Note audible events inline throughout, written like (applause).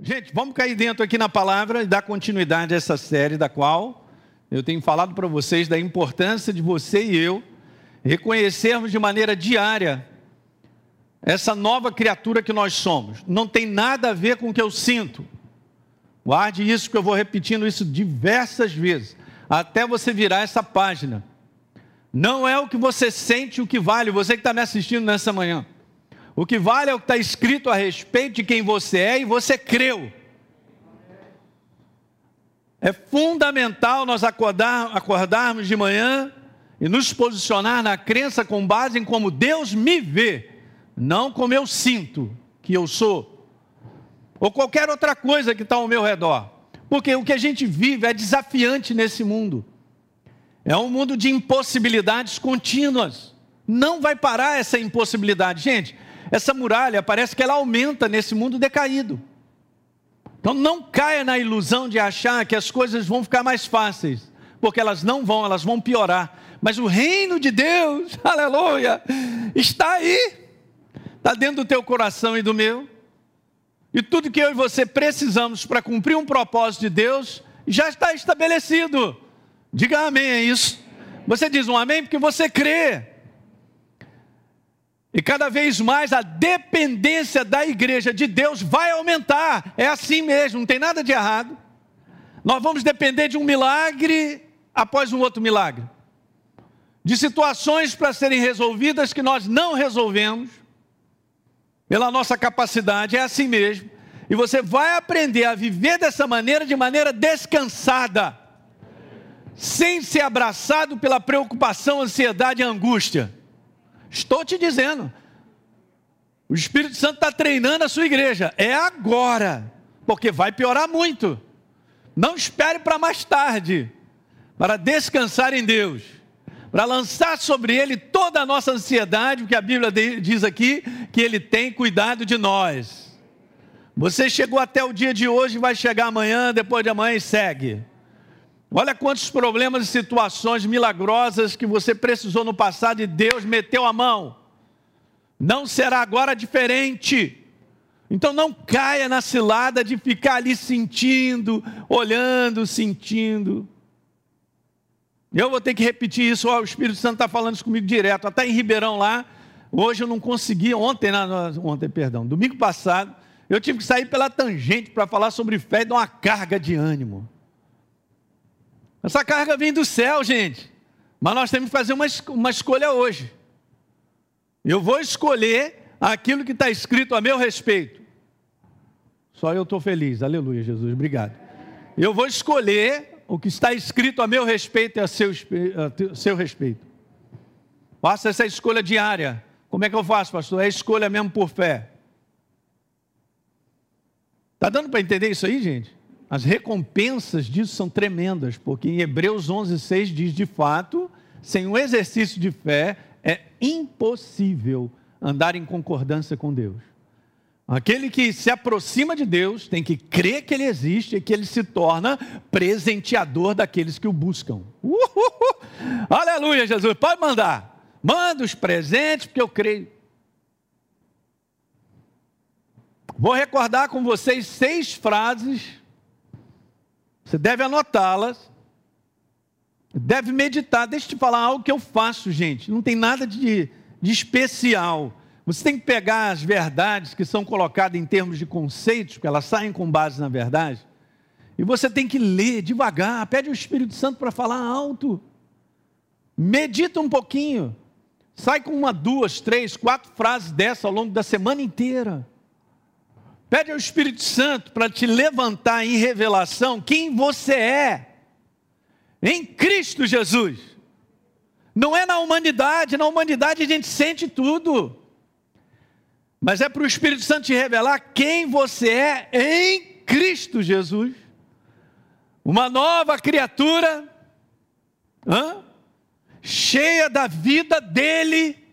Gente, vamos cair dentro aqui na palavra e dar continuidade a essa série, da qual eu tenho falado para vocês da importância de você e eu reconhecermos de maneira diária essa nova criatura que nós somos. Não tem nada a ver com o que eu sinto. Guarde isso, que eu vou repetindo isso diversas vezes, até você virar essa página. Não é o que você sente o que vale, você que está me assistindo nessa manhã. O que vale é o que está escrito a respeito de quem você é e você creu. É fundamental nós acordar, acordarmos de manhã e nos posicionar na crença com base em como Deus me vê, não como eu sinto que eu sou, ou qualquer outra coisa que está ao meu redor. Porque o que a gente vive é desafiante nesse mundo. É um mundo de impossibilidades contínuas. Não vai parar essa impossibilidade. Gente, essa muralha parece que ela aumenta nesse mundo decaído. Então não caia na ilusão de achar que as coisas vão ficar mais fáceis, porque elas não vão, elas vão piorar. Mas o reino de Deus, (laughs) aleluia, está aí, está dentro do teu coração e do meu. E tudo que eu e você precisamos para cumprir um propósito de Deus já está estabelecido. Diga amém é isso. Você diz um amém porque você crê. E cada vez mais a dependência da igreja de Deus vai aumentar. É assim mesmo, não tem nada de errado. Nós vamos depender de um milagre após um outro milagre. De situações para serem resolvidas que nós não resolvemos, pela nossa capacidade, é assim mesmo. E você vai aprender a viver dessa maneira, de maneira descansada, sem ser abraçado pela preocupação, ansiedade e angústia. Estou te dizendo. O Espírito Santo está treinando a sua igreja. É agora. Porque vai piorar muito. Não espere para mais tarde. Para descansar em Deus. Para lançar sobre Ele toda a nossa ansiedade, porque a Bíblia diz aqui que Ele tem cuidado de nós. Você chegou até o dia de hoje, vai chegar amanhã, depois de amanhã e segue. Olha quantos problemas e situações milagrosas que você precisou no passado e Deus meteu a mão. Não será agora diferente. Então não caia na cilada de ficar ali sentindo, olhando, sentindo. Eu vou ter que repetir isso, o Espírito Santo está falando isso comigo direto. Até em Ribeirão lá, hoje eu não consegui, ontem, ontem, perdão, domingo passado, eu tive que sair pela tangente para falar sobre fé e dar uma carga de ânimo. Essa carga vem do céu, gente. Mas nós temos que fazer uma, uma escolha hoje. Eu vou escolher aquilo que está escrito a meu respeito. Só eu estou feliz. Aleluia, Jesus. Obrigado. Eu vou escolher o que está escrito a meu respeito e a seu, a seu respeito. Faça essa escolha diária. Como é que eu faço, pastor? É escolha mesmo por fé. Está dando para entender isso aí, gente? As recompensas disso são tremendas, porque em Hebreus 11:6 diz de fato, sem um exercício de fé é impossível andar em concordância com Deus. Aquele que se aproxima de Deus tem que crer que Ele existe e que Ele se torna presenteador daqueles que o buscam. Uhul! Aleluia, Jesus. Pode mandar. Manda os presentes, porque eu creio. Vou recordar com vocês seis frases você deve anotá-las, deve meditar. Deixa eu te falar algo que eu faço, gente. Não tem nada de, de especial. Você tem que pegar as verdades que são colocadas em termos de conceitos, porque elas saem com base na verdade, e você tem que ler devagar. Pede o Espírito Santo para falar alto. Medita um pouquinho. Sai com uma, duas, três, quatro frases dessa ao longo da semana inteira. Pede ao Espírito Santo para te levantar em revelação quem você é em Cristo Jesus. Não é na humanidade, na humanidade a gente sente tudo. Mas é para o Espírito Santo te revelar quem você é em Cristo Jesus. Uma nova criatura, hã? cheia da vida dele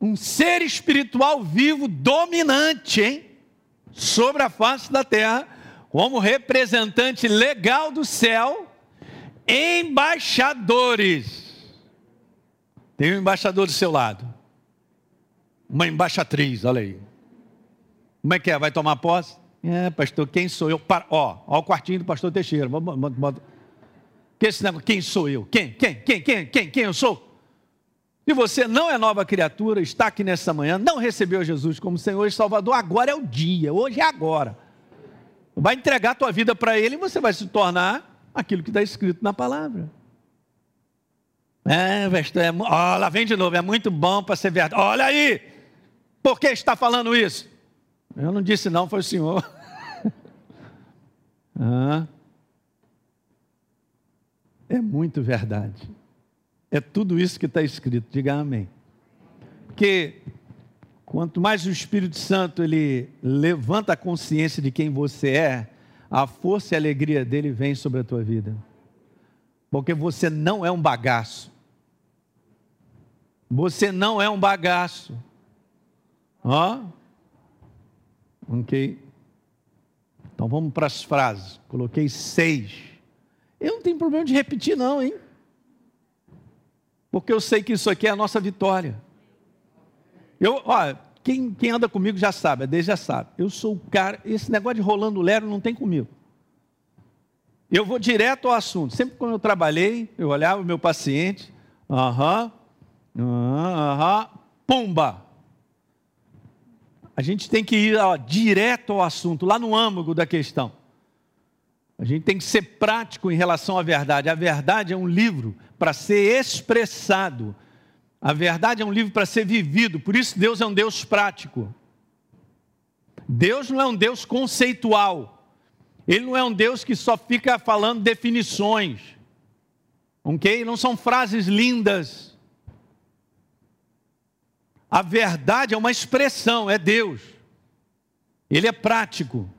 um ser espiritual vivo, dominante, hein? Sobre a face da terra, como representante legal do céu, embaixadores. Tem um embaixador do seu lado, uma embaixatriz, olha aí. Como é que é? Vai tomar posse? É, pastor, quem sou eu? Para, ó, ó o quartinho do pastor Teixeira. Que esse negócio, quem sou eu? Quem? Quem? Quem? Quem? Quem? Quem eu sou? Se você não é nova criatura, está aqui nessa manhã, não recebeu Jesus como Senhor e Salvador, agora é o dia, hoje é agora. Vai entregar a tua vida para Ele e você vai se tornar aquilo que está escrito na palavra. É, pastor, é, ó, lá vem de novo, é muito bom para ser verdade. Olha aí, por que está falando isso? Eu não disse não, foi o senhor. (laughs) ah, é muito verdade. É tudo isso que está escrito, diga amém. Porque quanto mais o Espírito Santo ele levanta a consciência de quem você é, a força e a alegria dele vem sobre a tua vida. Porque você não é um bagaço. Você não é um bagaço. Ó. Ok. Então vamos para as frases. Coloquei seis. Eu não tenho problema de repetir, não, hein? Porque eu sei que isso aqui é a nossa vitória. Eu, ó, quem, quem anda comigo já sabe, Deus já sabe. Eu sou o cara, esse negócio de rolando lero não tem comigo. Eu vou direto ao assunto. Sempre quando eu trabalhei, eu olhava o meu paciente, aham, aham, pumba. A gente tem que ir ó, direto ao assunto, lá no âmago da questão. A gente tem que ser prático em relação à verdade. A verdade é um livro para ser expressado. A verdade é um livro para ser vivido. Por isso, Deus é um Deus prático. Deus não é um Deus conceitual. Ele não é um Deus que só fica falando definições. Ok? Não são frases lindas. A verdade é uma expressão, é Deus. Ele é prático.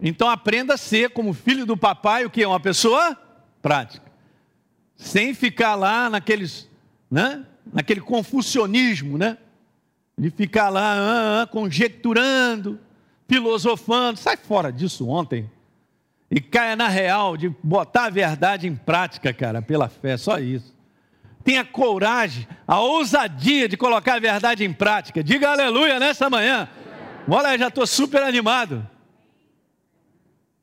Então aprenda a ser como filho do papai, o que é uma pessoa prática. Sem ficar lá naqueles, né? Naquele confucionismo, né? De ficar lá ah, ah, conjecturando, filosofando. Sai fora disso ontem. E caia na real de botar a verdade em prática, cara, pela fé, só isso tenha coragem, a ousadia de colocar a verdade em prática. Diga aleluia nessa manhã. Olha, já estou super animado.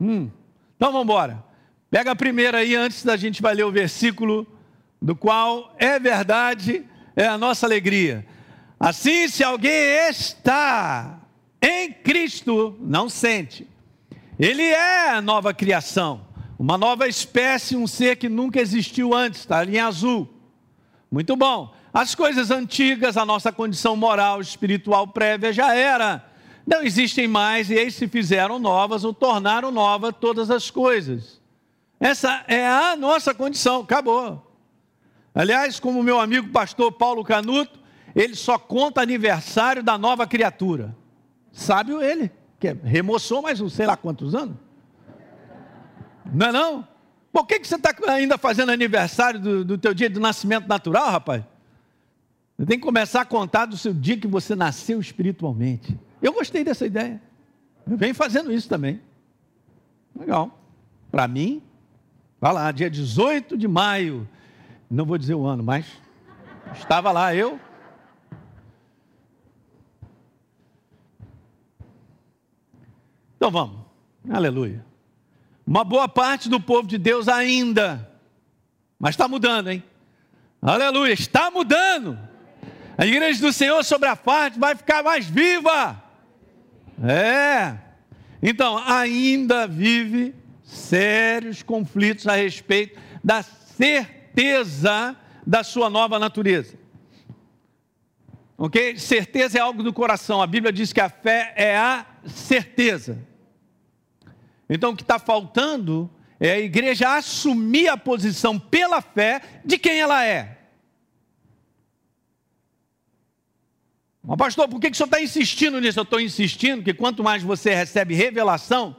Hum. Então vamos embora. Pega a primeira aí antes da gente vai ler o versículo do qual é verdade, é a nossa alegria. Assim, se alguém está em Cristo, não sente. Ele é a nova criação, uma nova espécie, um ser que nunca existiu antes, está ali em azul. Muito bom. As coisas antigas, a nossa condição moral, espiritual prévia já era. Não existem mais e eles se fizeram novas ou tornaram novas todas as coisas. Essa é a nossa condição, acabou. Aliás, como meu amigo pastor Paulo Canuto, ele só conta aniversário da nova criatura. Sabe ele, que remoçou mais um sei lá quantos anos. Não é não? Por que, que você está ainda fazendo aniversário do, do teu dia de nascimento natural, rapaz? Você tem que começar a contar do seu dia que você nasceu espiritualmente. Eu gostei dessa ideia. Eu venho fazendo isso também. Legal. Para mim, vai lá, dia 18 de maio. Não vou dizer o ano, mas estava lá eu. Então vamos. Aleluia. Uma boa parte do povo de Deus ainda, mas está mudando, hein? Aleluia, está mudando. A igreja do Senhor sobre a parte vai ficar mais viva. É. Então, ainda vive sérios conflitos a respeito da certeza da sua nova natureza. Ok? Certeza é algo do coração. A Bíblia diz que a fé é a certeza. Então o que está faltando é a igreja assumir a posição pela fé de quem ela é. Mas pastor, por que, que o senhor está insistindo nisso? Eu estou insistindo que quanto mais você recebe revelação,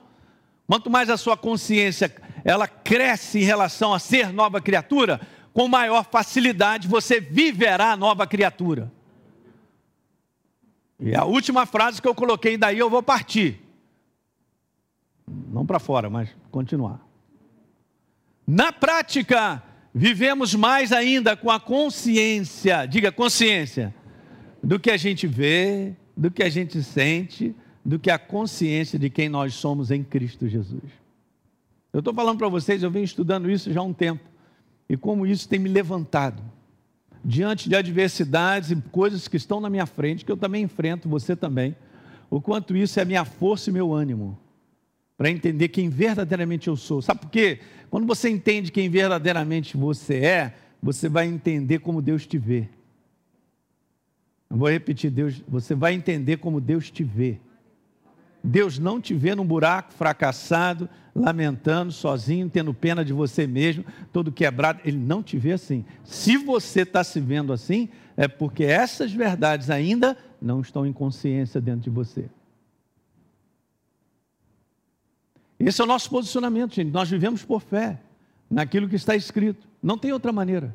quanto mais a sua consciência ela cresce em relação a ser nova criatura, com maior facilidade você viverá nova criatura. E a última frase que eu coloquei daí eu vou partir. Não para fora, mas continuar. Na prática, vivemos mais ainda com a consciência, diga consciência, do que a gente vê, do que a gente sente, do que a consciência de quem nós somos em Cristo Jesus. Eu estou falando para vocês, eu venho estudando isso já há um tempo, e como isso tem me levantado diante de adversidades e coisas que estão na minha frente, que eu também enfrento, você também, o quanto isso é minha força e meu ânimo para entender quem verdadeiramente eu sou. Sabe por quê? Quando você entende quem verdadeiramente você é, você vai entender como Deus te vê. Eu vou repetir, Deus, você vai entender como Deus te vê. Deus não te vê num buraco fracassado, lamentando, sozinho, tendo pena de você mesmo, todo quebrado. Ele não te vê assim. Se você está se vendo assim, é porque essas verdades ainda não estão em consciência dentro de você. Esse é o nosso posicionamento, gente. Nós vivemos por fé, naquilo que está escrito. Não tem outra maneira.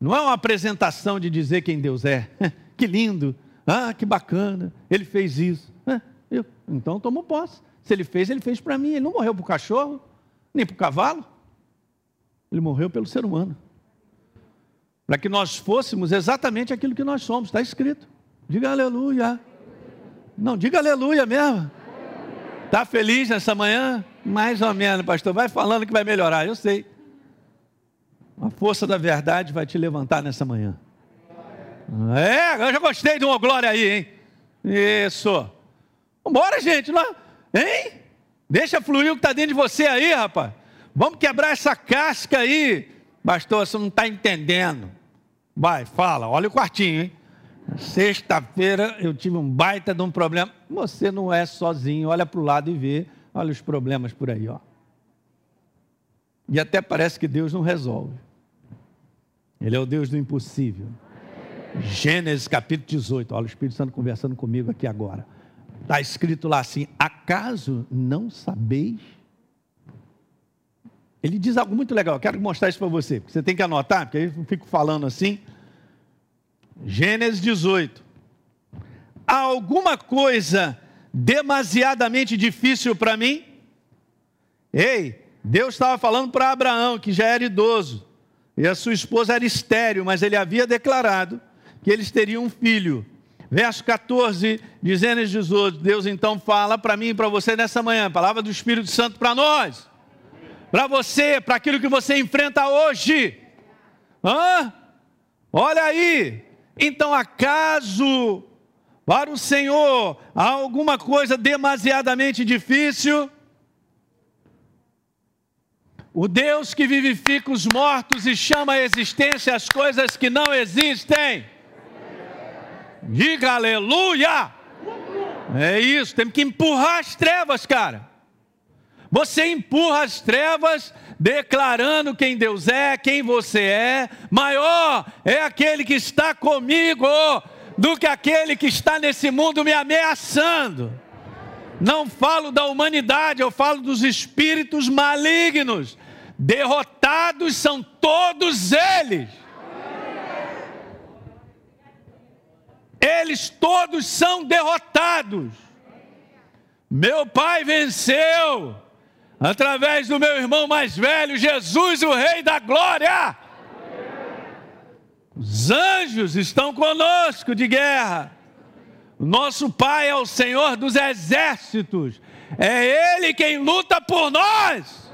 Não é uma apresentação de dizer quem Deus é. (laughs) que lindo, ah, que bacana, ele fez isso. É, eu, então tomou posse. Se ele fez, ele fez para mim. Ele não morreu para o cachorro, nem para o cavalo. Ele morreu pelo ser humano. Para que nós fôssemos exatamente aquilo que nós somos, está escrito. Diga aleluia. Não, diga aleluia mesmo. Está feliz nessa manhã? Mais ou menos, pastor. Vai falando que vai melhorar, eu sei. A força da verdade vai te levantar nessa manhã. É, eu já gostei de uma glória aí, hein? Isso. Vambora, gente. Não, hein? Deixa fluir o que está dentro de você aí, rapaz. Vamos quebrar essa casca aí. Pastor, você não está entendendo. Vai, fala. Olha o quartinho, hein? Sexta-feira eu tive um baita de um problema. Você não é sozinho, olha para o lado e vê, olha os problemas por aí, ó. E até parece que Deus não resolve. Ele é o Deus do impossível. Gênesis capítulo 18, olha o Espírito Santo conversando comigo aqui agora. Está escrito lá assim: acaso não sabeis? Ele diz algo muito legal, quero mostrar isso para você, você tem que anotar, porque aí eu fico falando assim. Gênesis 18. Há alguma coisa demasiadamente difícil para mim? Ei, Deus estava falando para Abraão, que já era idoso, e a sua esposa era estéril, mas ele havia declarado que eles teriam um filho. Verso 14 de Gênesis 18, Deus então fala para mim e para você nessa manhã, palavra do Espírito Santo para nós, para você, para aquilo que você enfrenta hoje. Hã? Olha aí, então, acaso para o Senhor há alguma coisa demasiadamente difícil? O Deus que vivifica os mortos e chama à existência as coisas que não existem. Diga aleluia! É isso, temos que empurrar as trevas, cara. Você empurra as trevas declarando quem Deus é, quem você é. Maior é aquele que está comigo do que aquele que está nesse mundo me ameaçando. Não falo da humanidade, eu falo dos espíritos malignos. Derrotados são todos eles. Eles todos são derrotados. Meu pai venceu através do meu irmão mais velho, Jesus, o Rei da Glória. Os anjos estão conosco de guerra. Nosso Pai é o Senhor dos exércitos. É Ele quem luta por nós.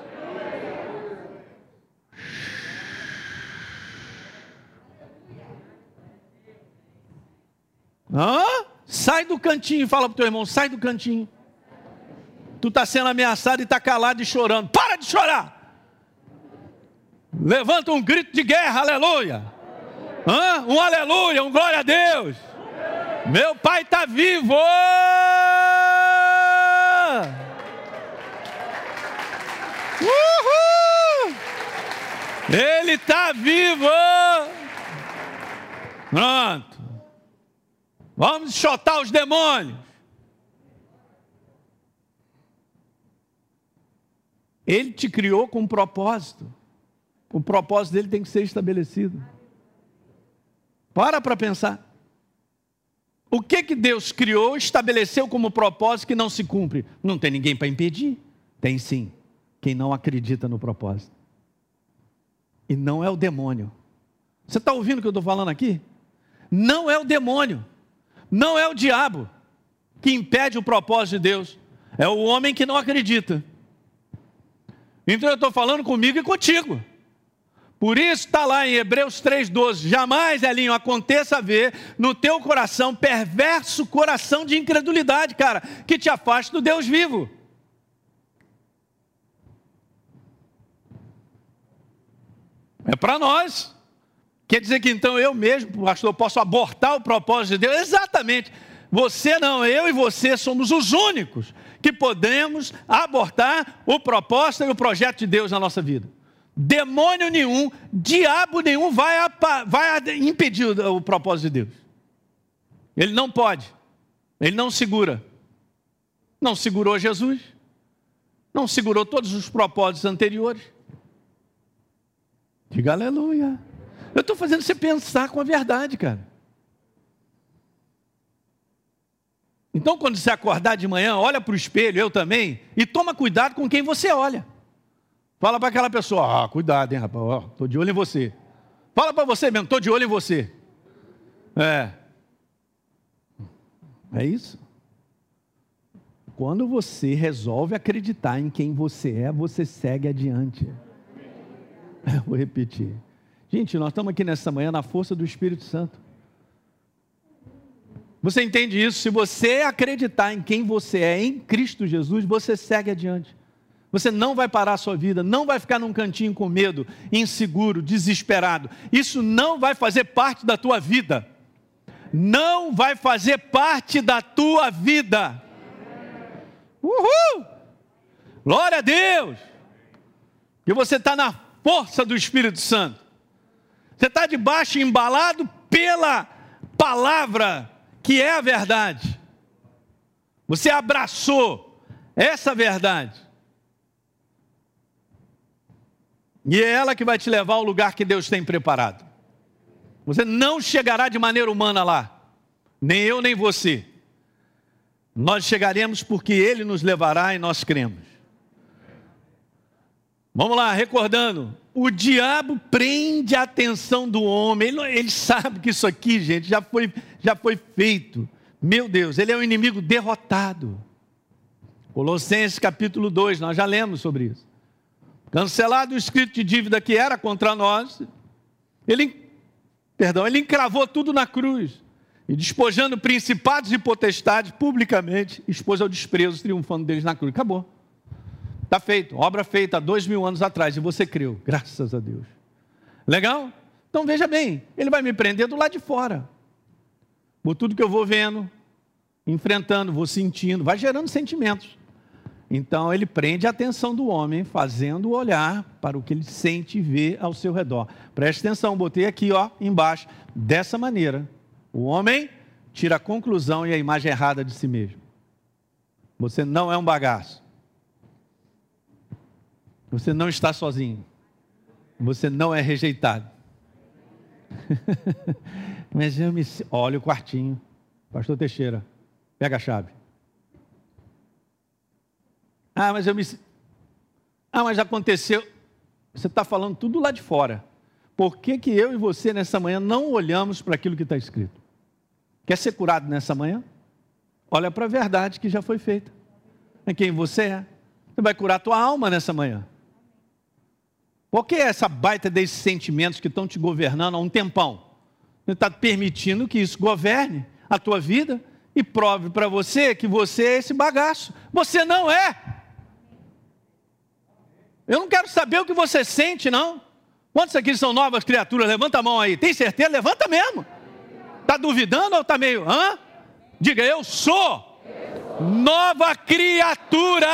Hã? Sai do cantinho, fala para o teu irmão, sai do cantinho tu está sendo ameaçado e está calado e chorando. Para de chorar! Levanta um grito de guerra, aleluia! Hã? Um aleluia, um glória a Deus! Meu pai está vivo! Uhul! Ele está vivo! Pronto. Vamos chotar os demônios. Ele te criou com um propósito. O propósito dele tem que ser estabelecido. Para para pensar. O que que Deus criou, estabeleceu como propósito que não se cumpre? Não tem ninguém para impedir? Tem sim. Quem não acredita no propósito. E não é o demônio. Você está ouvindo o que eu estou falando aqui? Não é o demônio. Não é o diabo. que impede o propósito de Deus? É o homem que não acredita. Então eu estou falando comigo e contigo. Por isso está lá em Hebreus 3,12: jamais, Elinho, aconteça ver no teu coração perverso coração de incredulidade, cara, que te afaste do Deus vivo. É para nós. Quer dizer que então eu mesmo, pastor, posso abortar o propósito de Deus? Exatamente. Você não, eu e você somos os únicos que podemos abortar o propósito e o projeto de Deus na nossa vida. Demônio nenhum, diabo nenhum vai, vai impedir o propósito de Deus. Ele não pode, ele não segura. Não segurou Jesus, não segurou todos os propósitos anteriores. Diga aleluia. Eu estou fazendo você pensar com a verdade, cara. Então, quando você acordar de manhã, olha para o espelho, eu também, e toma cuidado com quem você olha. Fala para aquela pessoa: ah, cuidado, hein, rapaz, estou de olho em você. Fala para você mesmo, estou de olho em você. É. É isso. Quando você resolve acreditar em quem você é, você segue adiante. Eu vou repetir. Gente, nós estamos aqui nessa manhã na força do Espírito Santo. Você entende isso? Se você acreditar em quem você é em Cristo Jesus, você segue adiante. Você não vai parar a sua vida, não vai ficar num cantinho com medo, inseguro, desesperado. Isso não vai fazer parte da tua vida. Não vai fazer parte da tua vida. Uhul! Glória a Deus! Que você está na força do Espírito Santo. Você está debaixo, embalado pela palavra que é a verdade. Você abraçou essa verdade. E é ela que vai te levar ao lugar que Deus tem preparado. Você não chegará de maneira humana lá, nem eu nem você. Nós chegaremos porque Ele nos levará e nós cremos. Vamos lá, recordando. O diabo prende a atenção do homem. Ele, ele, sabe que isso aqui, gente, já foi, já foi feito. Meu Deus, ele é um inimigo derrotado. Colossenses capítulo 2, nós já lemos sobre isso. Cancelado o escrito de dívida que era contra nós, ele, perdão, ele encravou tudo na cruz. E despojando principados e potestades publicamente, expôs ao desprezo, triunfando deles na cruz. Acabou. Está feito, obra feita há dois mil anos atrás e você creu, graças a Deus. Legal? Então veja bem, ele vai me prender do lado de fora. Por tudo que eu vou vendo, enfrentando, vou sentindo, vai gerando sentimentos. Então ele prende a atenção do homem, fazendo olhar para o que ele sente e vê ao seu redor. Preste atenção, botei aqui, ó, embaixo, dessa maneira. O homem tira a conclusão e a imagem errada de si mesmo. Você não é um bagaço. Você não está sozinho. Você não é rejeitado. (laughs) Mas eu me. Olha o quartinho. Pastor Teixeira, pega a chave. Ah, mas eu me. Ah, mas aconteceu. Você está falando tudo lá de fora. Por que, que eu e você nessa manhã não olhamos para aquilo que está escrito? Quer ser curado nessa manhã? Olha para a verdade que já foi feita. É quem você é. Você vai curar a tua alma nessa manhã. Por que essa baita desses sentimentos que estão te governando há um tempão? Você está permitindo que isso governe a tua vida e prove para você que você é esse bagaço. Você não é. Eu não quero saber o que você sente, não. Quantos aqui são novas criaturas? Levanta a mão aí. Tem certeza? Levanta mesmo. Está duvidando ou está meio. Hã? Diga, eu sou nova criatura.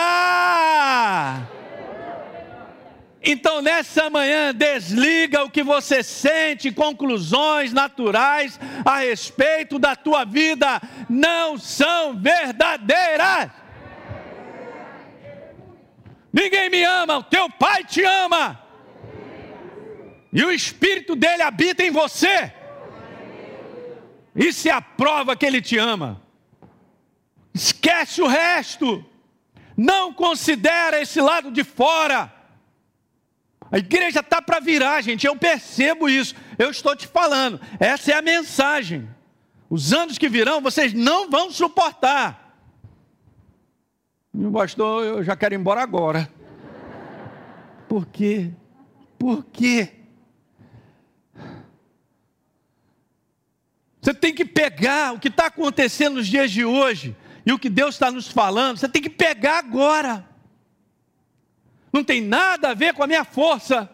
Então, nessa manhã, desliga o que você sente, conclusões naturais a respeito da tua vida não são verdadeiras. Ninguém me ama, o teu pai te ama. E o espírito dele habita em você. Isso é a prova que ele te ama. Esquece o resto. Não considera esse lado de fora. A igreja está para virar, gente. Eu percebo isso. Eu estou te falando. Essa é a mensagem. Os anos que virão, vocês não vão suportar. Meu pastor, eu já quero ir embora agora. Por quê? Por quê? Você tem que pegar o que está acontecendo nos dias de hoje e o que Deus está nos falando, você tem que pegar agora. Não tem nada a ver com a minha força,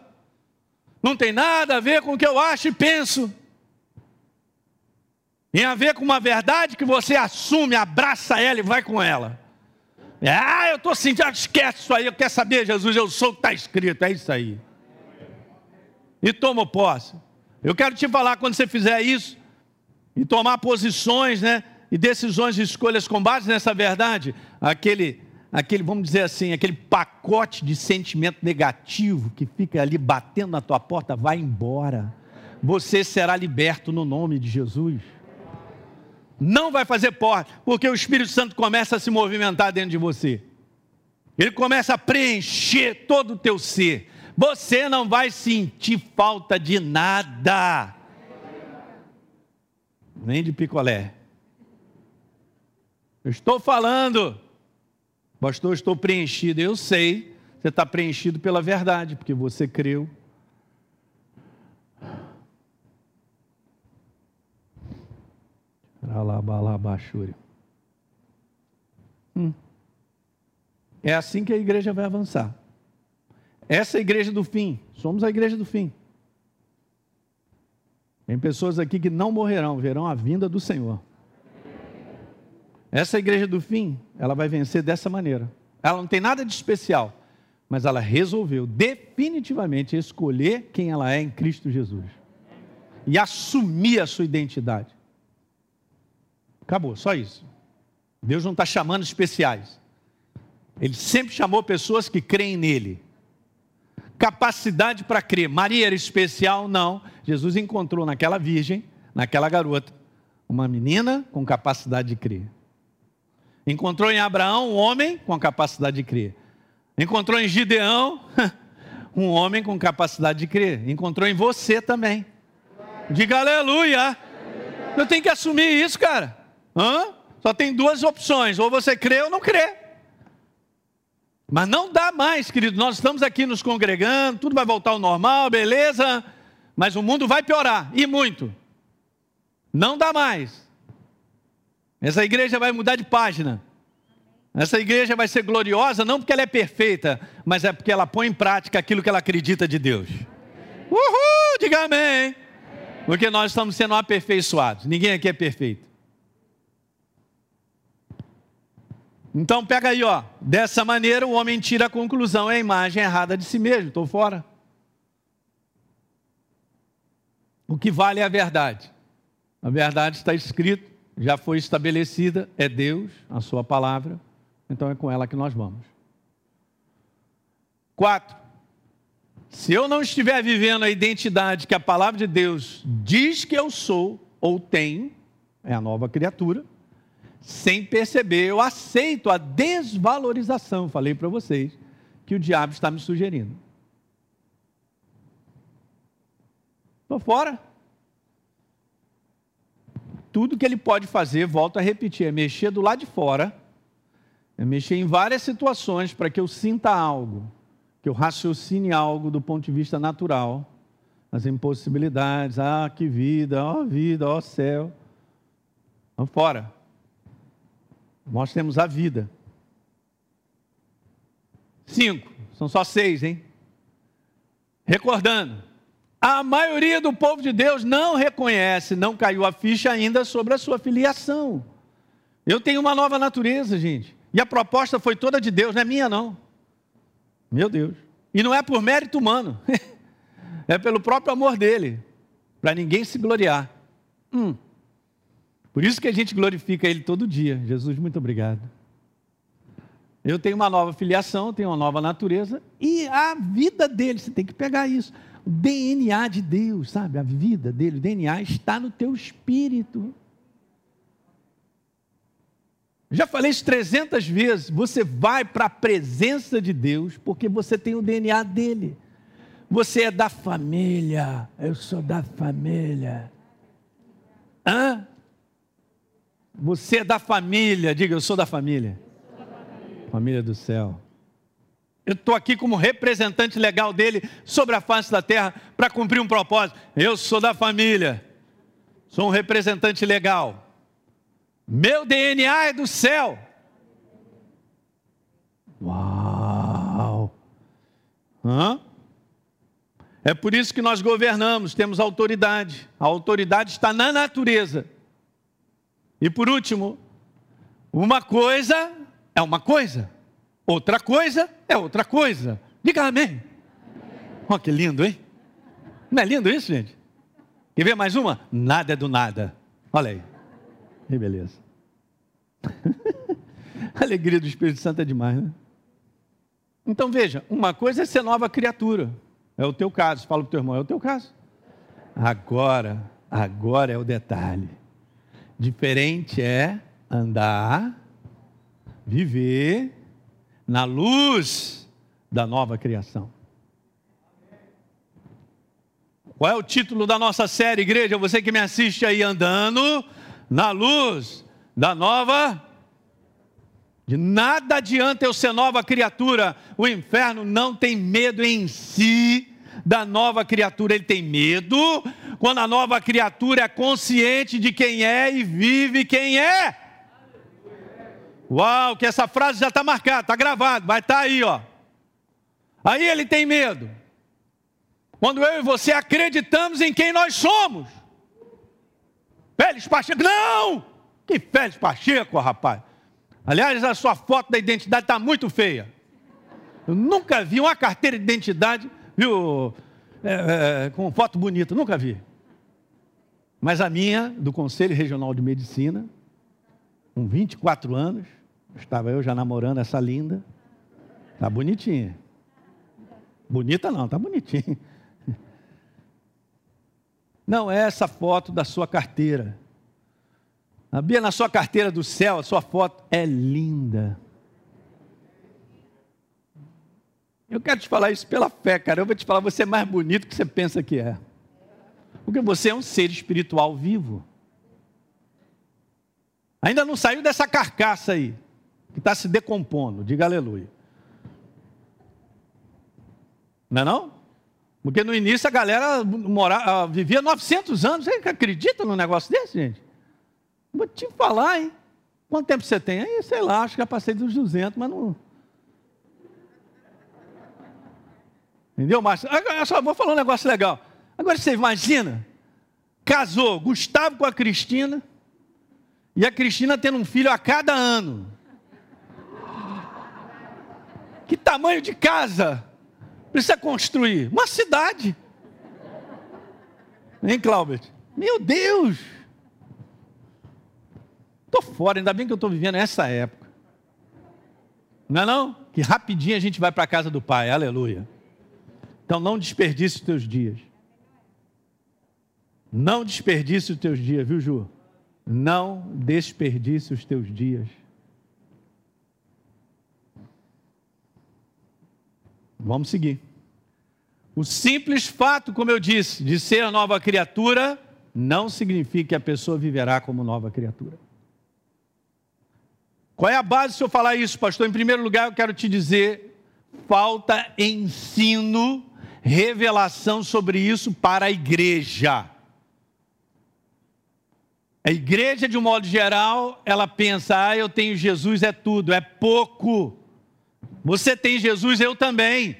não tem nada a ver com o que eu acho e penso. Tem a ver com uma verdade que você assume, abraça ela e vai com ela. Ah, eu estou sentindo, esquece isso aí, eu quero saber, Jesus, eu sou o que está escrito, é isso aí. E toma posse. Eu quero te falar, quando você fizer isso, e tomar posições, né? E decisões e escolhas com base nessa verdade, aquele, aquele, vamos dizer assim, aquele pacote de sentimento negativo que fica ali batendo na tua porta, vai embora. Você será liberto no nome de Jesus. Não vai fazer porta, porque o Espírito Santo começa a se movimentar dentro de você. Ele começa a preencher todo o teu ser. Você não vai sentir falta de nada nem de picolé. Eu estou falando, pastor, estou preenchido. Eu sei, você está preenchido pela verdade, porque você creu. Hum. É assim que a igreja vai avançar. Essa é a igreja do fim. Somos a igreja do fim. Tem pessoas aqui que não morrerão, verão a vinda do Senhor. Essa igreja do fim, ela vai vencer dessa maneira. Ela não tem nada de especial, mas ela resolveu definitivamente escolher quem ela é em Cristo Jesus e assumir a sua identidade. Acabou, só isso. Deus não está chamando especiais. Ele sempre chamou pessoas que creem nele capacidade para crer. Maria era especial? Não. Jesus encontrou naquela virgem, naquela garota, uma menina com capacidade de crer. Encontrou em Abraão um homem com capacidade de crer. Encontrou em Gideão (laughs) um homem com capacidade de crer. Encontrou em você também. Diga aleluia. Eu tenho que assumir isso, cara. Hã? Só tem duas opções: ou você crê ou não crê. Mas não dá mais, querido. Nós estamos aqui nos congregando, tudo vai voltar ao normal, beleza? Mas o mundo vai piorar, e muito. Não dá mais. Essa igreja vai mudar de página. Essa igreja vai ser gloriosa não porque ela é perfeita, mas é porque ela põe em prática aquilo que ela acredita de Deus. Uhul, diga amém. Porque nós estamos sendo aperfeiçoados. Ninguém aqui é perfeito. Então pega aí, ó. Dessa maneira o homem tira a conclusão, é a imagem errada de si mesmo, estou fora. O que vale é a verdade. A verdade está escrito, já foi estabelecida, é Deus, a sua palavra, então é com ela que nós vamos. Quatro. Se eu não estiver vivendo a identidade que a palavra de Deus diz que eu sou ou tenho, é a nova criatura sem perceber, eu aceito a desvalorização, falei para vocês, que o diabo está me sugerindo. Estou fora. Tudo que ele pode fazer, volto a repetir, é mexer do lado de fora, é mexer em várias situações para que eu sinta algo, que eu raciocine algo do ponto de vista natural, as impossibilidades, ah, que vida, ó vida, ó céu. Vamos fora. Nós temos a vida. Cinco, são só seis, hein? Recordando, a maioria do povo de Deus não reconhece, não caiu a ficha ainda sobre a sua filiação. Eu tenho uma nova natureza, gente. E a proposta foi toda de Deus, não é minha, não. Meu Deus. E não é por mérito humano, (laughs) é pelo próprio amor dele, para ninguém se gloriar. Hum. Por isso que a gente glorifica Ele todo dia. Jesus, muito obrigado. Eu tenho uma nova filiação, tenho uma nova natureza e a vida dele, você tem que pegar isso. DNA de Deus, sabe? A vida dele, o DNA está no teu espírito. Já falei isso 300 vezes. Você vai para a presença de Deus porque você tem o DNA dele. Você é da família. Eu sou da família. Hã? Você é da família, diga eu sou da família. Família do céu. Eu estou aqui como representante legal dele sobre a face da terra para cumprir um propósito. Eu sou da família, sou um representante legal. Meu DNA é do céu. Uau! Hã? É por isso que nós governamos, temos autoridade. A autoridade está na natureza. E por último, uma coisa é uma coisa, outra coisa é outra coisa. Diga amém. Olha que lindo, hein? Não é lindo isso, gente? Quer ver mais uma? Nada é do nada. Olha aí. Que beleza. (laughs) A alegria do Espírito Santo é demais, né? Então veja, uma coisa é ser nova criatura. É o teu caso. Fala para o teu irmão, é o teu caso. Agora, agora é o detalhe. Diferente é andar, viver na luz da nova criação. Qual é o título da nossa série, igreja? Você que me assiste aí andando na luz da nova. De nada adianta eu ser nova criatura. O inferno não tem medo em si da nova criatura, ele tem medo quando a nova criatura é consciente de quem é e vive quem é. Uau, que essa frase já está marcada, está gravado, vai estar tá aí, ó. Aí ele tem medo. Quando eu e você acreditamos em quem nós somos. Félix Pacheco, não! Que Félix Pacheco, rapaz. Aliás, a sua foto da identidade está muito feia. Eu nunca vi uma carteira de identidade, viu, é, é, com foto bonita, nunca vi. Mas a minha, do Conselho Regional de Medicina, com 24 anos, estava eu já namorando essa linda. Tá bonitinha. Bonita não, tá bonitinha. Não é essa foto da sua carteira. A Bia, na sua carteira do céu, a sua foto é linda. Eu quero te falar isso pela fé, cara. Eu vou te falar, você é mais bonito que você pensa que é. Porque você é um ser espiritual vivo. Ainda não saiu dessa carcaça aí, que está se decompondo. Diga aleluia. Não é não? Porque no início a galera mora, vivia 900 anos. Você acredita num negócio desse, gente? Vou te falar, hein? Quanto tempo você tem? Aí, sei lá, acho que já passei dos 200, mas não... Entendeu, Márcio? Agora, só vou falar um negócio legal. Agora você imagina, casou Gustavo com a Cristina, e a Cristina tendo um filho a cada ano. Que tamanho de casa precisa construir? Uma cidade. Hein, Cláudio? Meu Deus! Estou fora, ainda bem que eu estou vivendo essa época. Não é não? Que rapidinho a gente vai para a casa do Pai, aleluia. Então não desperdice os teus dias. Não desperdice os teus dias, viu, Ju? Não desperdice os teus dias. Vamos seguir. O simples fato, como eu disse, de ser nova criatura, não significa que a pessoa viverá como nova criatura. Qual é a base se eu falar isso, pastor? Em primeiro lugar, eu quero te dizer: falta ensino, revelação sobre isso para a igreja. A igreja, de um modo geral, ela pensa: ah, eu tenho Jesus, é tudo, é pouco. Você tem Jesus, eu também.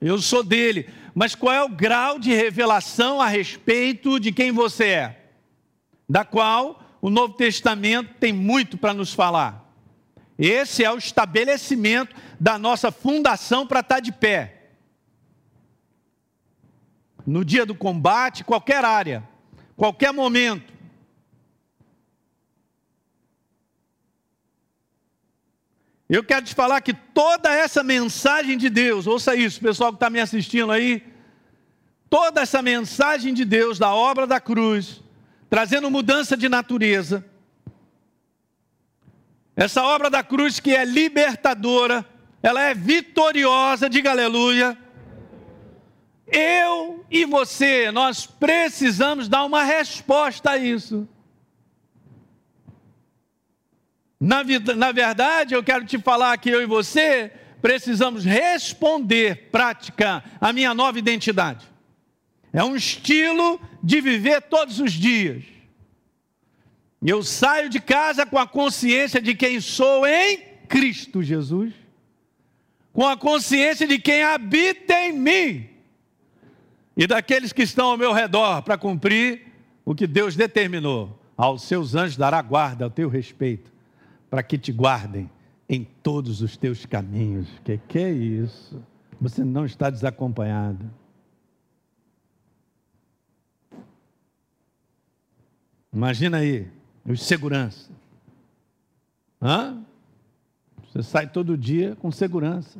Eu sou dele. Mas qual é o grau de revelação a respeito de quem você é? Da qual o Novo Testamento tem muito para nos falar. Esse é o estabelecimento da nossa fundação para estar de pé. No dia do combate, qualquer área, qualquer momento, Eu quero te falar que toda essa mensagem de Deus, ouça isso, pessoal que está me assistindo aí, toda essa mensagem de Deus da obra da cruz, trazendo mudança de natureza, essa obra da cruz que é libertadora, ela é vitoriosa, diga aleluia. Eu e você, nós precisamos dar uma resposta a isso. Na, na verdade, eu quero te falar que eu e você precisamos responder, prática, a minha nova identidade. É um estilo de viver todos os dias. Eu saio de casa com a consciência de quem sou em Cristo Jesus, com a consciência de quem habita em mim e daqueles que estão ao meu redor para cumprir o que Deus determinou. Aos seus anjos dará guarda ao teu respeito, para que te guardem em todos os teus caminhos. Que que é isso? Você não está desacompanhado. Imagina aí, os segurança. Hã? Você sai todo dia com segurança.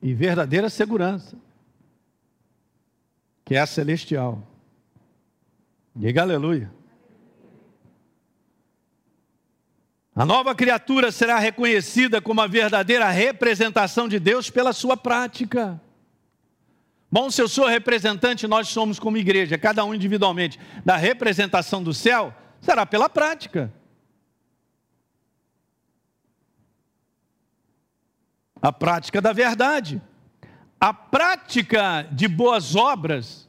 E verdadeira segurança. Que é a celestial. Diga aleluia. A nova criatura será reconhecida como a verdadeira representação de Deus pela sua prática. Bom, se eu sou representante, nós somos como igreja, cada um individualmente, da representação do céu, será pela prática. A prática da verdade. A prática de boas obras,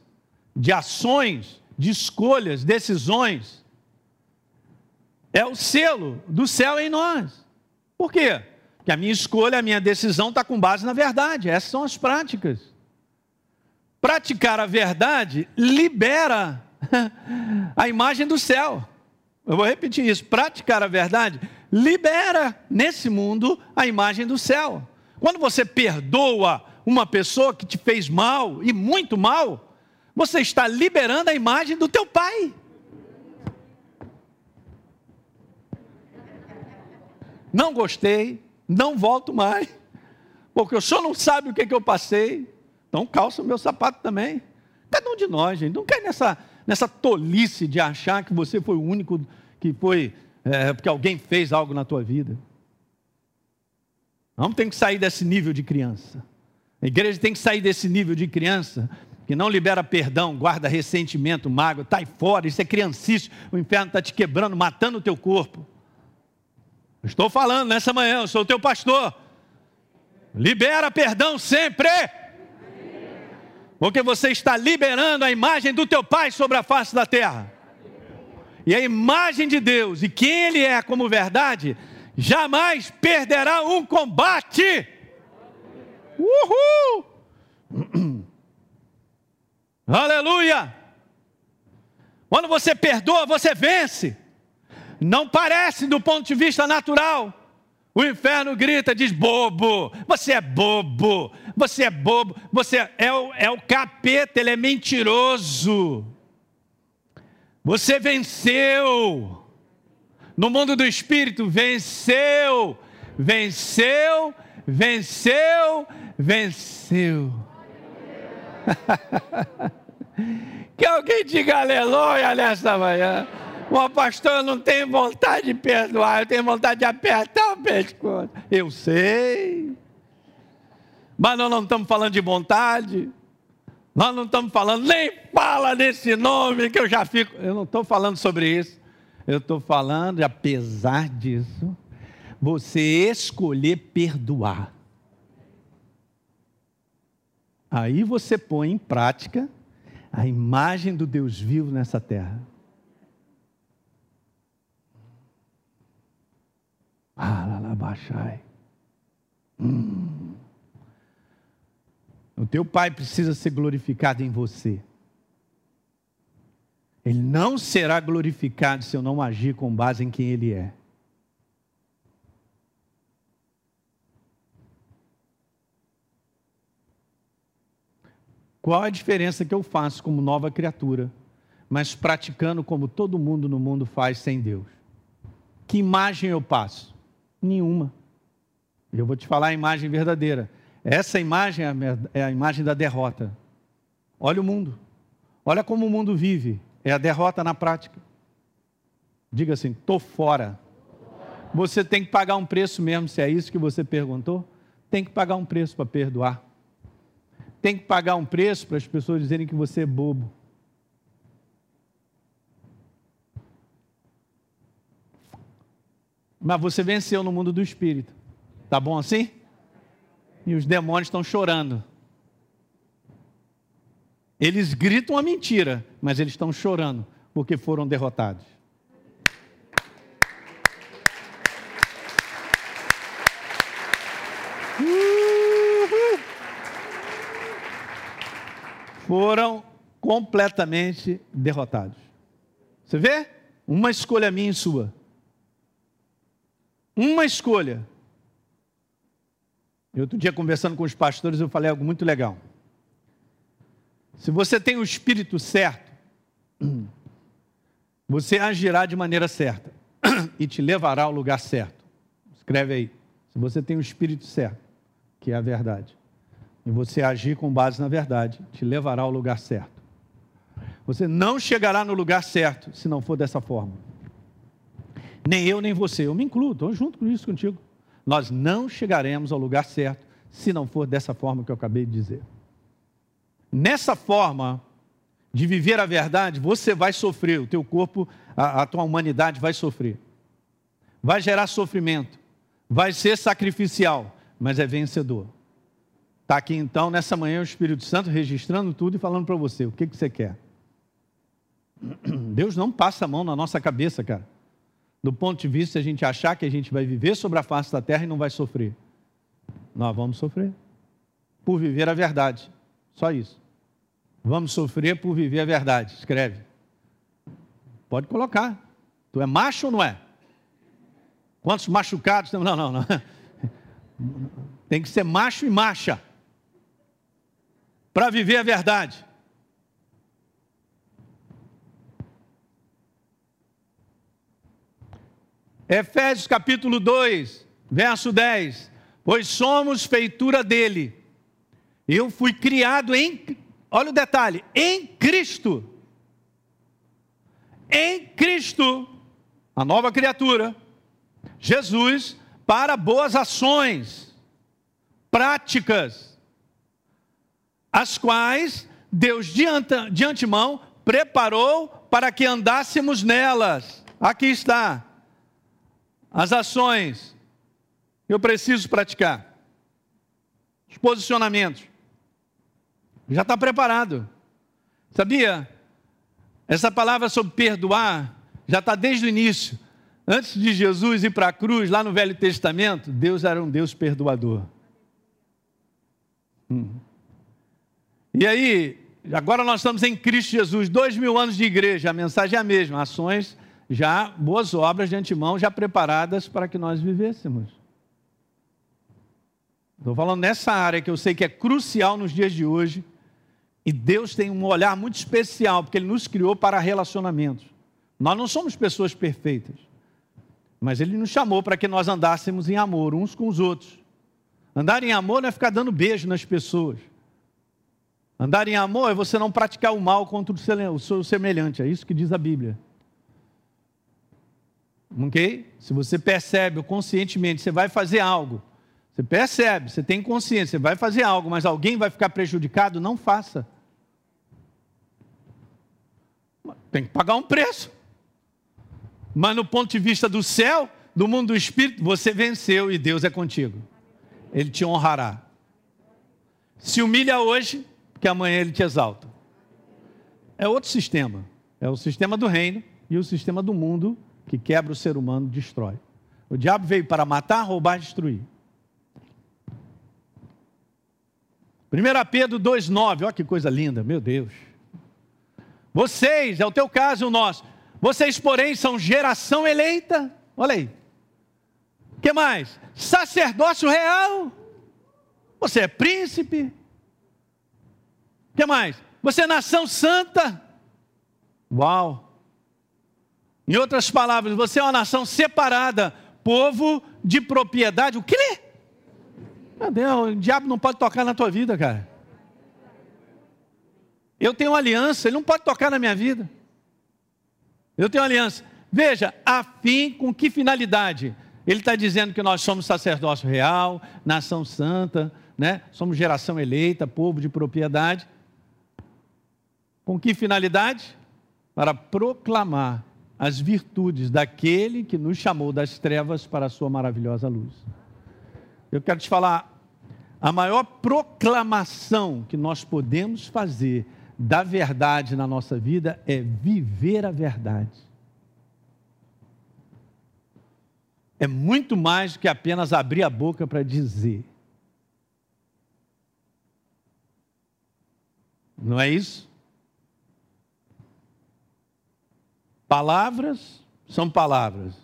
de ações, de escolhas, decisões, é o selo do céu em nós. Por quê? Porque a minha escolha, a minha decisão está com base na verdade. Essas são as práticas. Praticar a verdade libera (laughs) a imagem do céu. Eu vou repetir isso. Praticar a verdade libera nesse mundo a imagem do céu. Quando você perdoa uma pessoa que te fez mal e muito mal, você está liberando a imagem do teu pai. Não gostei, não volto mais, porque o senhor não sabe o que, que eu passei. Então calça o meu sapato também. Cada um de nós, gente, não cai nessa, nessa tolice de achar que você foi o único que foi, é, porque alguém fez algo na tua vida. Vamos ter que sair desse nível de criança. A igreja tem que sair desse nível de criança que não libera perdão, guarda ressentimento, mágoa, está fora, isso é criancice, o inferno está te quebrando, matando o teu corpo. Estou falando nessa manhã, eu sou o teu pastor. Libera perdão sempre porque você está liberando a imagem do teu Pai sobre a face da terra. E a imagem de Deus e quem Ele é como verdade, jamais perderá um combate. Uhul! (clears throat) Aleluia! Quando você perdoa, você vence. Não parece do ponto de vista natural. O inferno grita, diz: bobo, você é bobo, você é bobo, você é o, é o capeta, ele é mentiroso. Você venceu. No mundo do espírito, venceu, venceu, venceu, venceu. (laughs) que alguém diga aleluia nesta manhã. O pastor não tem vontade de perdoar, eu tenho vontade de apertar o pescoço. Eu sei. Mas nós não estamos falando de vontade. Nós não estamos falando, nem fala nesse nome que eu já fico. Eu não estou falando sobre isso. Eu estou falando, apesar disso, você escolher perdoar. Aí você põe em prática a imagem do Deus vivo nessa terra. Alalabaxai. Hum. O teu Pai precisa ser glorificado em você. Ele não será glorificado se eu não agir com base em quem Ele é. Qual a diferença que eu faço como nova criatura, mas praticando como todo mundo no mundo faz sem Deus? Que imagem eu passo? Nenhuma. Eu vou te falar a imagem verdadeira. Essa imagem é a imagem da derrota. Olha o mundo. Olha como o mundo vive. É a derrota na prática. Diga assim: estou fora. Você tem que pagar um preço mesmo, se é isso que você perguntou. Tem que pagar um preço para perdoar. Tem que pagar um preço para as pessoas dizerem que você é bobo. Mas você venceu no mundo do espírito. Tá bom assim? E os demônios estão chorando. Eles gritam a mentira, mas eles estão chorando porque foram derrotados. Foram completamente derrotados. Você vê? Uma escolha minha e sua. Uma escolha. E outro dia, conversando com os pastores, eu falei algo muito legal. Se você tem o espírito certo, (clears throat) você agirá de maneira certa (clears throat) e te levará ao lugar certo. Escreve aí. Se você tem o espírito certo, que é a verdade, e você agir com base na verdade, te levará ao lugar certo. Você não chegará no lugar certo se não for dessa forma. Nem eu, nem você. Eu me incluo, estou junto com isso contigo. Nós não chegaremos ao lugar certo se não for dessa forma que eu acabei de dizer. Nessa forma de viver a verdade, você vai sofrer, o teu corpo, a, a tua humanidade vai sofrer. Vai gerar sofrimento, vai ser sacrificial, mas é vencedor. Está aqui então, nessa manhã, o Espírito Santo registrando tudo e falando para você: o que, que você quer? (clears throat) Deus não passa a mão na nossa cabeça, cara. Do ponto de vista a gente achar que a gente vai viver sobre a face da terra e não vai sofrer. Nós vamos sofrer. Por viver a verdade. Só isso. Vamos sofrer por viver a verdade. Escreve. Pode colocar. Tu é macho ou não é? Quantos machucados? Não, não, não. (laughs) Tem que ser macho e macha. Para viver a verdade. Efésios capítulo 2, verso 10. Pois somos feitura dele. Eu fui criado em Olha o detalhe: em Cristo. Em Cristo, a nova criatura, Jesus, para boas ações, práticas, as quais Deus de, de antemão preparou para que andássemos nelas. Aqui está. As ações eu preciso praticar. Os posicionamentos. Já está preparado. Sabia? Essa palavra sobre perdoar já está desde o início. Antes de Jesus ir para a cruz, lá no Velho Testamento, Deus era um Deus perdoador. Hum. E aí, agora nós estamos em Cristo Jesus, dois mil anos de igreja, a mensagem é a mesma, ações já, boas obras de antemão, já preparadas para que nós vivêssemos. Estou falando nessa área que eu sei que é crucial nos dias de hoje, e Deus tem um olhar muito especial, porque Ele nos criou para relacionamentos. Nós não somos pessoas perfeitas, mas Ele nos chamou para que nós andássemos em amor uns com os outros. Andar em amor não é ficar dando beijo nas pessoas. Andar em amor é você não praticar o mal contra o seu semelhante, é isso que diz a Bíblia. Ok? Se você percebe conscientemente, você vai fazer algo, você percebe, você tem consciência, você vai fazer algo, mas alguém vai ficar prejudicado, não faça. Tem que pagar um preço. Mas no ponto de vista do céu, do mundo do espírito, você venceu e Deus é contigo. Ele te honrará. Se humilha hoje, porque amanhã ele te exalta. É outro sistema. É o sistema do reino e o sistema do mundo que quebra o ser humano, destrói. O diabo veio para matar, roubar destruir. 1 Pedro 2,9, olha que coisa linda, meu Deus. Vocês, é o teu caso e o nosso. Vocês, porém, são geração eleita. Olha aí. O que mais? Sacerdócio real. Você é príncipe. O que mais? Você é nação santa. Uau. Em outras palavras, você é uma nação separada, povo de propriedade. O quê? Meu Deus, o diabo não pode tocar na tua vida, cara. Eu tenho aliança, ele não pode tocar na minha vida. Eu tenho aliança. Veja, a fim com que finalidade? Ele está dizendo que nós somos sacerdócio real, nação santa, né? somos geração eleita, povo de propriedade. Com que finalidade? Para proclamar as virtudes daquele que nos chamou das trevas para a sua maravilhosa luz. Eu quero te falar, a maior proclamação que nós podemos fazer da verdade na nossa vida é viver a verdade. É muito mais do que apenas abrir a boca para dizer. Não é isso? Palavras são palavras,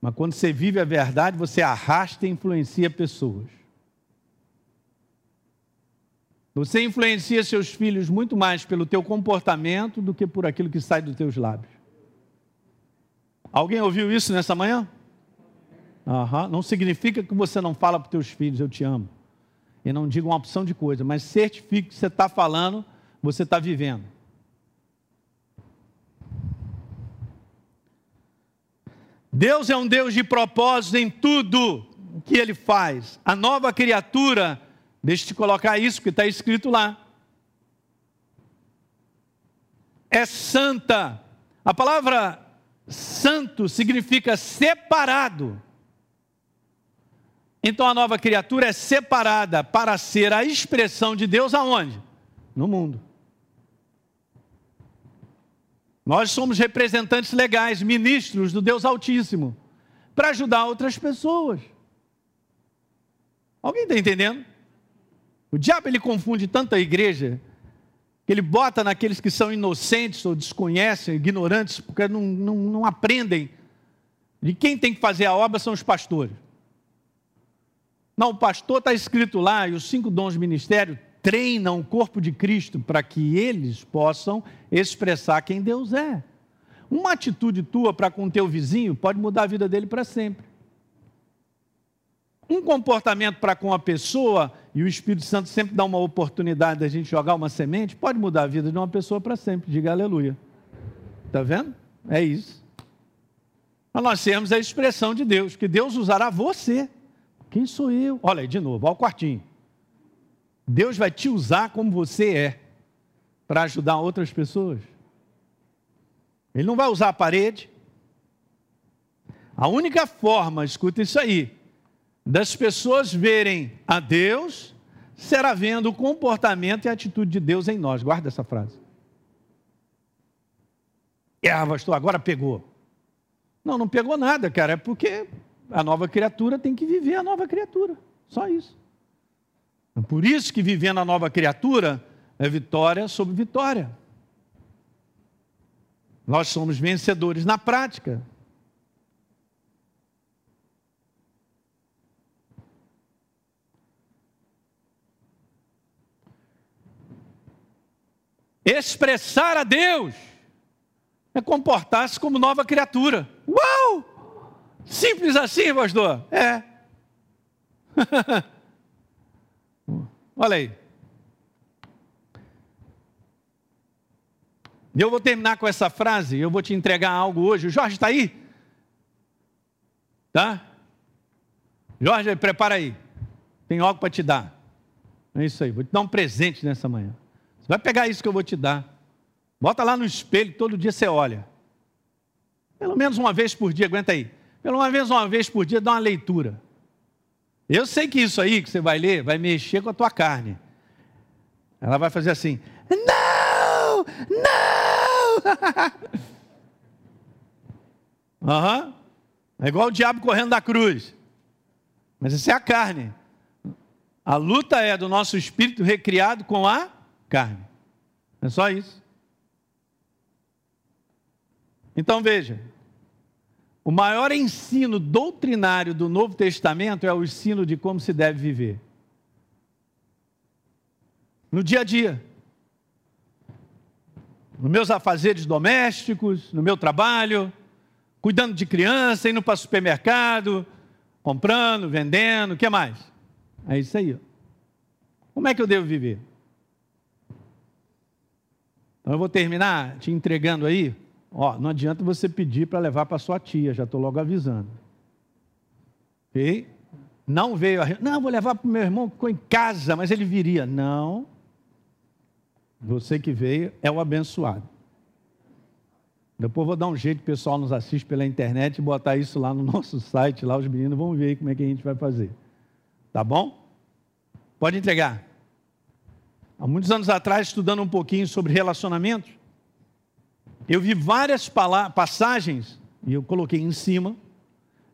mas quando você vive a verdade, você arrasta e influencia pessoas. Você influencia seus filhos muito mais pelo teu comportamento do que por aquilo que sai dos teus lábios. Alguém ouviu isso nessa manhã? Uhum. Não significa que você não fala para os teus filhos, eu te amo. E não diga uma opção de coisa, mas certifique que você está falando você está vivendo. Deus é um Deus de propósito em tudo que Ele faz. A nova criatura, deixa eu te colocar isso que está escrito lá. É santa. A palavra santo significa separado. Então a nova criatura é separada para ser a expressão de Deus aonde? No mundo. Nós somos representantes legais, ministros do Deus Altíssimo, para ajudar outras pessoas. Alguém está entendendo? O diabo ele confunde tanta igreja que ele bota naqueles que são inocentes ou desconhecem, ignorantes, porque não, não, não aprendem. E quem tem que fazer a obra são os pastores. Não, o pastor está escrito lá, e os cinco dons do ministério treinam o corpo de Cristo para que eles possam expressar quem Deus é. Uma atitude tua para com teu vizinho pode mudar a vida dele para sempre. Um comportamento para com a pessoa, e o Espírito Santo sempre dá uma oportunidade da gente jogar uma semente, pode mudar a vida de uma pessoa para sempre. Diga aleluia. Está vendo? É isso. Mas nós temos a expressão de Deus, que Deus usará você. Quem sou eu? Olha aí, de novo, olha o quartinho. Deus vai te usar como você é para ajudar outras pessoas. Ele não vai usar a parede. A única forma, escuta isso aí, das pessoas verem a Deus será vendo o comportamento e a atitude de Deus em nós. Guarda essa frase. É, pastor, agora pegou. Não, não pegou nada, cara. É porque a nova criatura tem que viver a nova criatura. Só isso. Por isso que vivendo a nova criatura é vitória sobre vitória. Nós somos vencedores na prática. Expressar a Deus é comportar-se como nova criatura. Uau! Simples assim, pastor? É. (laughs) Olha aí. Eu vou terminar com essa frase, eu vou te entregar algo hoje. O Jorge está aí? Tá? Jorge, prepara aí. Tem algo para te dar. É isso aí, vou te dar um presente nessa manhã. Você vai pegar isso que eu vou te dar. Bota lá no espelho, todo dia você olha. Pelo menos uma vez por dia, aguenta aí. Pelo menos uma vez por dia, dá uma leitura. Eu sei que isso aí que você vai ler vai mexer com a tua carne. Ela vai fazer assim: não, não. (laughs) Uhum. É igual o diabo correndo da cruz. Mas isso é a carne. A luta é do nosso espírito recriado com a carne. É só isso. Então veja, o maior ensino doutrinário do Novo Testamento é o ensino de como se deve viver. No dia a dia. Nos meus afazeres domésticos, no meu trabalho, cuidando de criança, indo para o supermercado, comprando, vendendo, o que mais? É isso aí. Como é que eu devo viver? Então eu vou terminar te entregando aí Ó, não adianta você pedir para levar para sua tia, já estou logo avisando. Ok? Não veio a. Não, vou levar para o meu irmão que ficou em casa, mas ele viria. Não. Você que veio é o abençoado. Depois vou dar um jeito, o pessoal nos assiste pela internet e botar isso lá no (laughs) nosso site, lá os meninos vão ver como é que a gente vai fazer. Tá bom? Pode entregar. Há muitos anos atrás, estudando um pouquinho sobre relacionamentos, eu vi várias passagens, e eu coloquei em cima.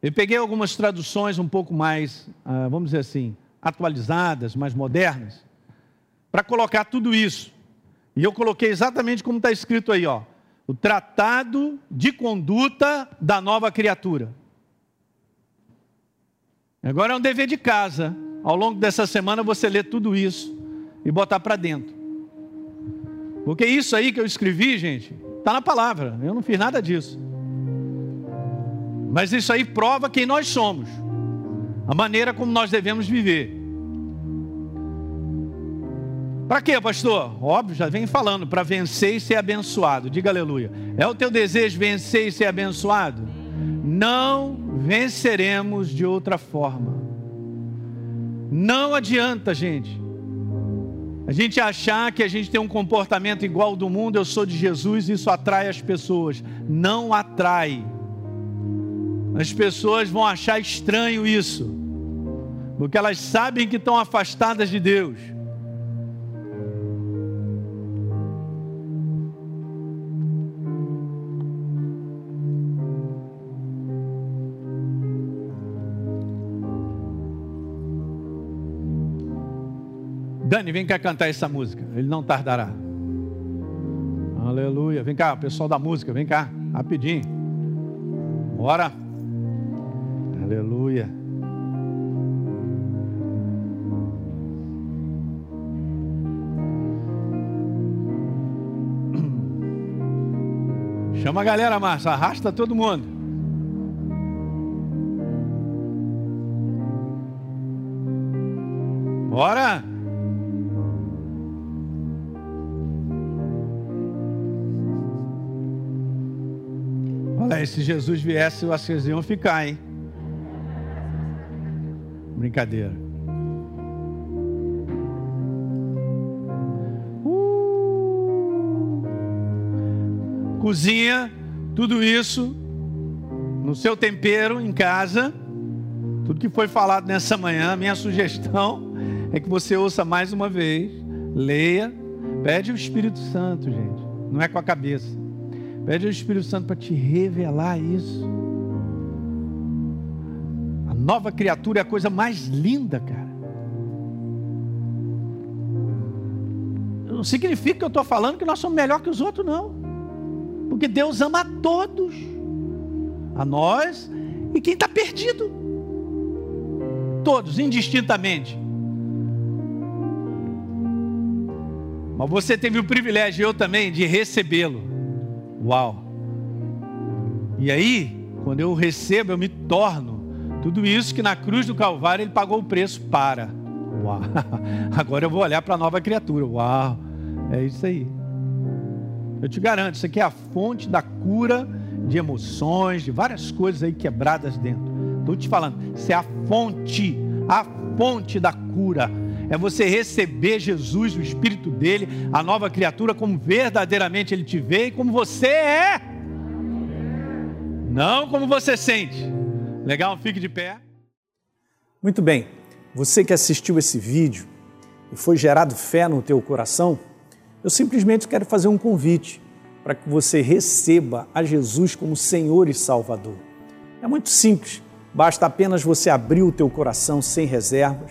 Eu peguei algumas traduções um pouco mais, ah, vamos dizer assim, atualizadas, mais modernas, para colocar tudo isso. E eu coloquei exatamente como está escrito aí, ó. O tratado de conduta da nova criatura. Agora é um dever de casa. Ao longo dessa semana você lê tudo isso e botar para dentro. Porque isso aí que eu escrevi, gente, está na palavra. Eu não fiz nada disso. Mas isso aí prova quem nós somos, a maneira como nós devemos viver. Para quê, pastor? Óbvio, já vem falando, para vencer e ser abençoado. Diga aleluia. É o teu desejo vencer e ser abençoado? Não venceremos de outra forma. Não adianta, gente. A gente achar que a gente tem um comportamento igual do mundo, eu sou de Jesus, isso atrai as pessoas. Não atrai. As pessoas vão achar estranho isso, porque elas sabem que estão afastadas de Deus. Dani, vem cá cantar essa música. Ele não tardará. Aleluia. Vem cá, pessoal da música, vem cá, rapidinho. Bora. Aleluia. (clears throat) Chama a galera, Márcia. Arrasta todo mundo. Bora! Se Jesus viesse, vocês iam ficar, hein? Brincadeira. Uh! Cozinha tudo isso no seu tempero em casa. Tudo que foi falado nessa manhã, minha sugestão é que você ouça mais uma vez, leia, pede o Espírito Santo, gente. Não é com a cabeça. Pede ao Espírito Santo para te revelar isso. A nova criatura é a coisa mais linda, cara. Não significa que eu estou falando que nós somos melhor que os outros, não. Porque Deus ama a todos, a nós e quem está perdido. Todos, indistintamente. Mas você teve o privilégio, eu também, de recebê-lo. Uau! E aí, quando eu recebo, eu me torno tudo isso que na cruz do Calvário ele pagou o preço para. Uau! (laughs) Agora eu vou olhar para a nova criatura. Uau! É isso aí. Eu te garanto, isso aqui é a fonte da cura de emoções, de várias coisas aí quebradas dentro. Estou te falando, isso é a fonte, a fonte da cura é você receber Jesus, o Espírito dele, a nova criatura, como verdadeiramente ele te vê e como você é. Não como você sente. Legal? Fique de pé. Muito bem. Você que assistiu esse vídeo e foi gerado fé no teu coração, eu simplesmente quero fazer um convite para que você receba a Jesus como Senhor e Salvador. É muito simples, basta apenas você abrir o teu coração sem reservas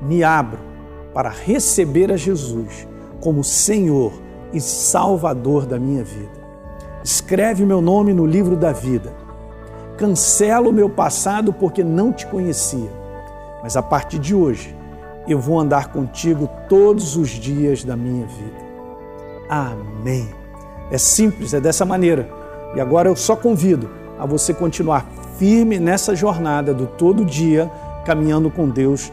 me abro para receber a Jesus como Senhor e Salvador da minha vida. Escreve meu nome no livro da vida. Cancelo o meu passado porque não te conhecia, mas a partir de hoje eu vou andar contigo todos os dias da minha vida. Amém. É simples, é dessa maneira. E agora eu só convido a você continuar firme nessa jornada do todo dia, caminhando com Deus